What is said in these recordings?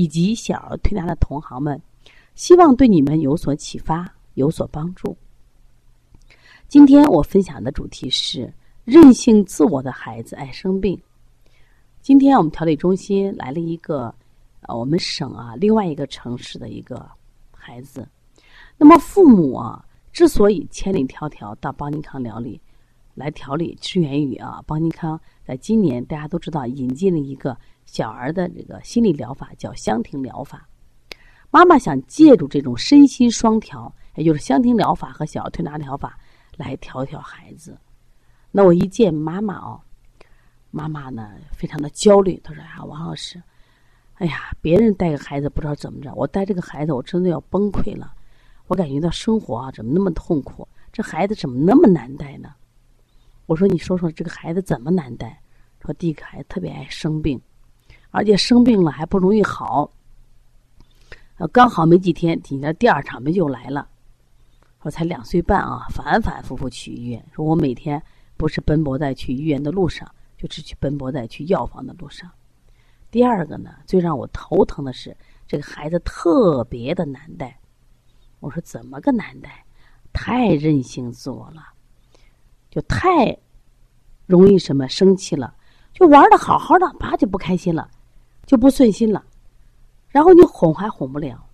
以及小儿推拿的同行们，希望对你们有所启发，有所帮助。今天我分享的主题是任性自我的孩子爱生病。今天我们调理中心来了一个呃，我们省啊另外一个城市的一个孩子。那么父母啊之所以千里迢迢到邦尼康疗理来调理，是源于啊邦尼康在今年大家都知道引进了一个。小儿的这个心理疗法叫香庭疗法，妈妈想借助这种身心双调，也就是香庭疗法和小儿推拿疗法来调调孩子。那我一见妈妈哦，妈妈呢非常的焦虑，她说：“啊，王老师，哎呀，别人带个孩子不知道怎么着，我带这个孩子我真的要崩溃了。我感觉到生活啊怎么那么痛苦，这孩子怎么那么难带呢？”我说：“你说说这个孩子怎么难带？”说第一个孩子特别爱生病。而且生病了还不容易好，呃，刚好没几天，紧接着第二场病就来了。说才两岁半啊，反反复复去医院。说我每天不是奔波在去医院的路上，就是去奔波在去药房的路上。第二个呢，最让我头疼的是这个孩子特别的难带。我说怎么个难带？太任性自我了，就太容易什么生气了，就玩的好好的，啪就不开心了。就不顺心了，然后你哄还哄不了。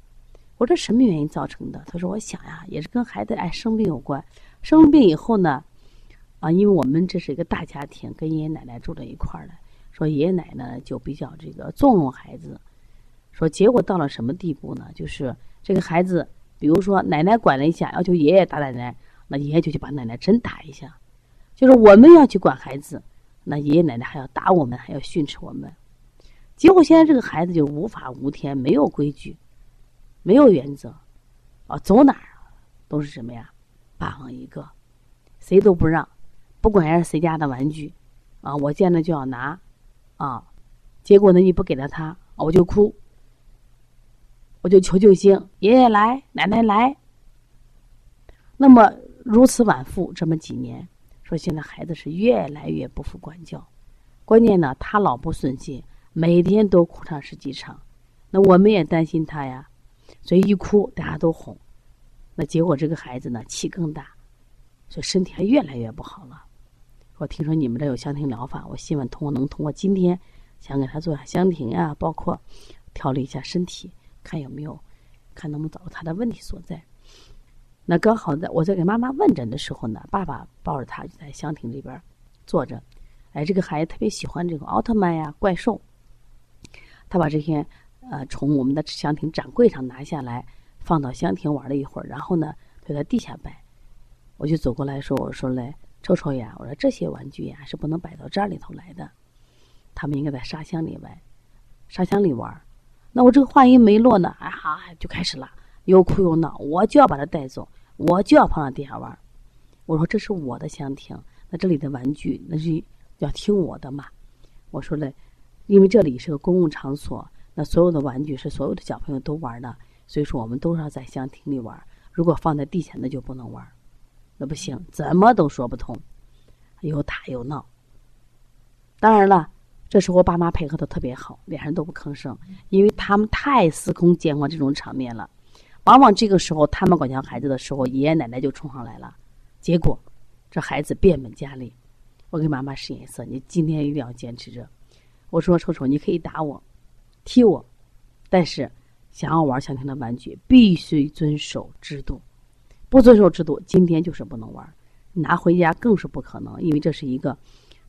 我说什么原因造成的？他说：“我想呀，也是跟孩子爱生病有关。生病以后呢，啊，因为我们这是一个大家庭，跟爷爷奶奶住在一块儿的，说爷爷奶奶就比较这个纵容孩子。说结果到了什么地步呢？就是这个孩子，比如说奶奶管了一下，要求爷爷打奶奶，那爷爷就去把奶奶真打一下。就是我们要去管孩子，那爷爷奶奶还要打我们，还要训斥我们。”结果现在这个孩子就无法无天，没有规矩，没有原则，啊，走哪儿都是什么呀？霸王一个，谁都不让，不管是谁家的玩具，啊，我见了就要拿，啊，结果呢你不给了他，我就哭，我就求救星，爷爷来，奶奶来。那么如此反复这么几年，说现在孩子是越来越不服管教，关键呢他老不顺心。每天都哭上十几场，那我们也担心他呀，所以一哭大家都哄，那结果这个孩子呢气更大，所以身体还越来越不好了。我听说你们这有香庭疗法，我希望通过能通过今天想给他做下香庭啊，包括调理一下身体，看有没有看能不能找到他的问题所在。那刚好在我在给妈妈问诊的时候呢，爸爸抱着他就在香庭这边坐着，哎，这个孩子特别喜欢这种奥特曼呀、怪兽。他把这些呃从我们的香亭展柜上拿下来，放到香亭玩了一会儿，然后呢就在地下摆。我就走过来说：“我说嘞，臭臭呀，我说这些玩具呀是不能摆到这里头来的，他们应该在沙箱里玩，沙箱里玩。”那我这个话音没落呢，啊哈就开始了，又哭又闹，我就要把它带走，我就要放到地下玩。我说：“这是我的香亭，那这里的玩具那是要听我的嘛。”我说嘞。因为这里是个公共场所，那所有的玩具是所有的小朋友都玩的，所以说我们都是要在香亭里玩。如果放在地下，那就不能玩，那不行，怎么都说不通，又打又闹。当然了，这时候爸妈配合的特别好，脸上都不吭声，因为他们太司空见惯这种场面了。往往这个时候他们管教孩子的时候，爷爷奶奶就冲上来了，结果这孩子变本加厉。我给妈妈使眼色，你今天一定要坚持着。我说：“臭臭，你可以打我，踢我，但是想要玩想听的玩具，必须遵守制度。不遵守制度，今天就是不能玩。拿回家更是不可能，因为这是一个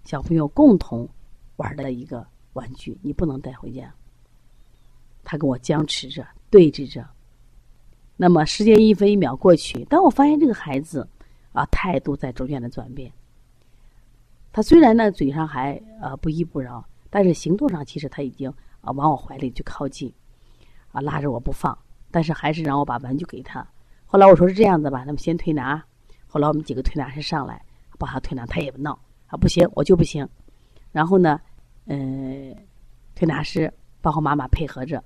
小朋友共同玩的一个玩具，你不能带回家。”他跟我僵持着，对峙着。那么时间一分一秒过去，当我发现这个孩子啊态度在逐渐的转变。他虽然呢嘴上还呃不依不饶。但是行动上，其实他已经啊往我怀里去靠近，啊拉着我不放，但是还是让我把玩具给他。后来我说是这样子吧，那么先推拿。后来我们几个推拿师上来帮他推拿，他也不闹啊，不行，我就不行。然后呢，嗯，推拿师包括妈妈配合着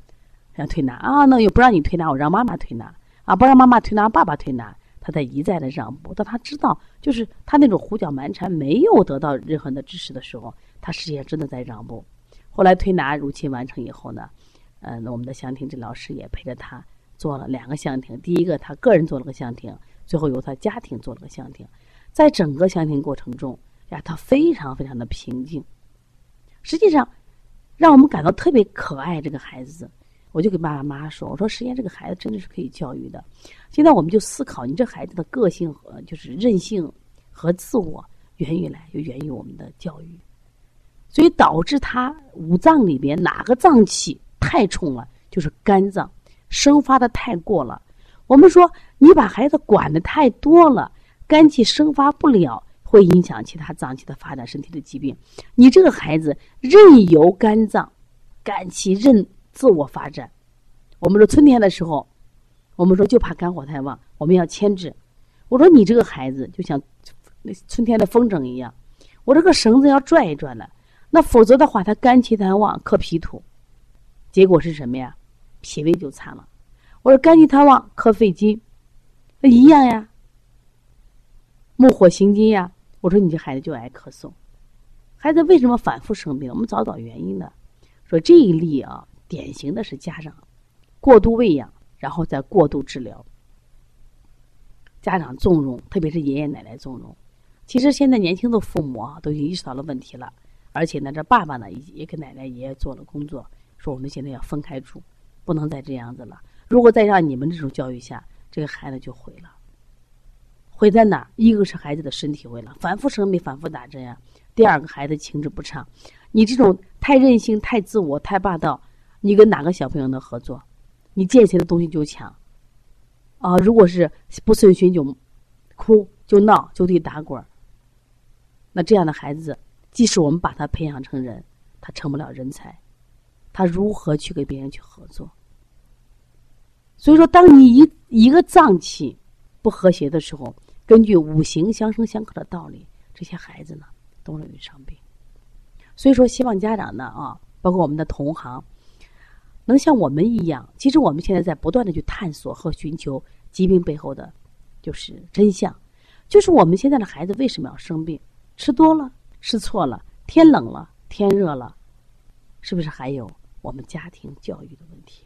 让推拿啊，那又不让你推拿，我让妈妈推拿啊，不让妈妈推拿，爸爸推拿，他在一再的让步。当他知道就是他那种胡搅蛮缠没有得到任何的支持的时候，他实际上真的在让步。后来推拿如期完成以后呢，嗯，我们的香庭治疗师也陪着他做了两个香庭，第一个他个人做了个香庭，最后由他家庭做了个香庭。在整个香庭过程中呀，他非常非常的平静。实际上，让我们感到特别可爱。这个孩子，我就给爸爸妈妈说：“我说，实际上这个孩子真的是可以教育的。现在我们就思考，你这孩子的个性和就是韧性和自我，源于来就源于我们的教育。”所以导致他五脏里边哪个脏器太冲了，就是肝脏生发的太过了。我们说你把孩子管的太多了，肝气生发不了，会影响其他脏器的发展，身体的疾病。你这个孩子任由肝脏肝气任自我发展。我们说春天的时候，我们说就怕肝火太旺，我们要牵制。我说你这个孩子就像那春天的风筝一样，我这个绳子要拽一拽了。那否则的话，他肝气太旺克脾土，结果是什么呀？脾胃就惨了。我说肝气太旺克肺金，那一样呀。木火行金呀。我说你这孩子就爱咳嗽，孩子为什么反复生病？我们找找原因的。说这一例啊，典型的是家长过度喂养，然后再过度治疗，家长纵容，特别是爷爷奶奶纵容。其实现在年轻的父母啊，都已经意识到了问题了。而且呢，这爸爸呢也也跟奶奶爷爷做了工作，说我们现在要分开住，不能再这样子了。如果再让你们这种教育下，这个孩子就毁了。毁在哪？一个是孩子的身体毁了，反复生病，反复打针呀；第二个，孩子情志不畅。你这种太任性、太自我、太霸道，你跟哪个小朋友能合作？你见谁的东西就抢啊！如果是不顺心就哭、就闹、就地打滚那这样的孩子。即使我们把他培养成人，他成不了人才，他如何去跟别人去合作？所以说，当你一一个脏器不和谐的时候，根据五行相生相克的道理，这些孩子呢都容易生病。所以说，希望家长呢啊，包括我们的同行，能像我们一样。其实我们现在在不断的去探索和寻求疾病背后的，就是真相，就是我们现在的孩子为什么要生病？吃多了。是错了，天冷了，天热了，是不是还有我们家庭教育的问题？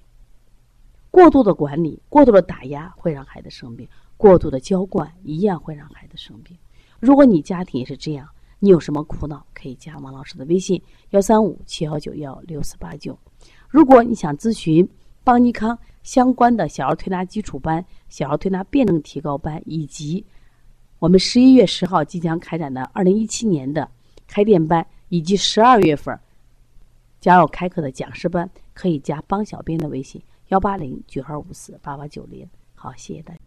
过度的管理、过度的打压会让孩子生病，过度的娇惯一样会让孩子生病。如果你家庭也是这样，你有什么苦恼，可以加王老师的微信：幺三五七幺九幺六四八九。如果你想咨询邦尼康相关的小儿推拿基础班、小儿推拿辩证提高班，以及我们十一月十号即将开展的二零一七年的。开店班以及十二月份将要开课的讲师班，可以加帮小编的微信：幺八零九二五四八八九零。好，谢谢大家。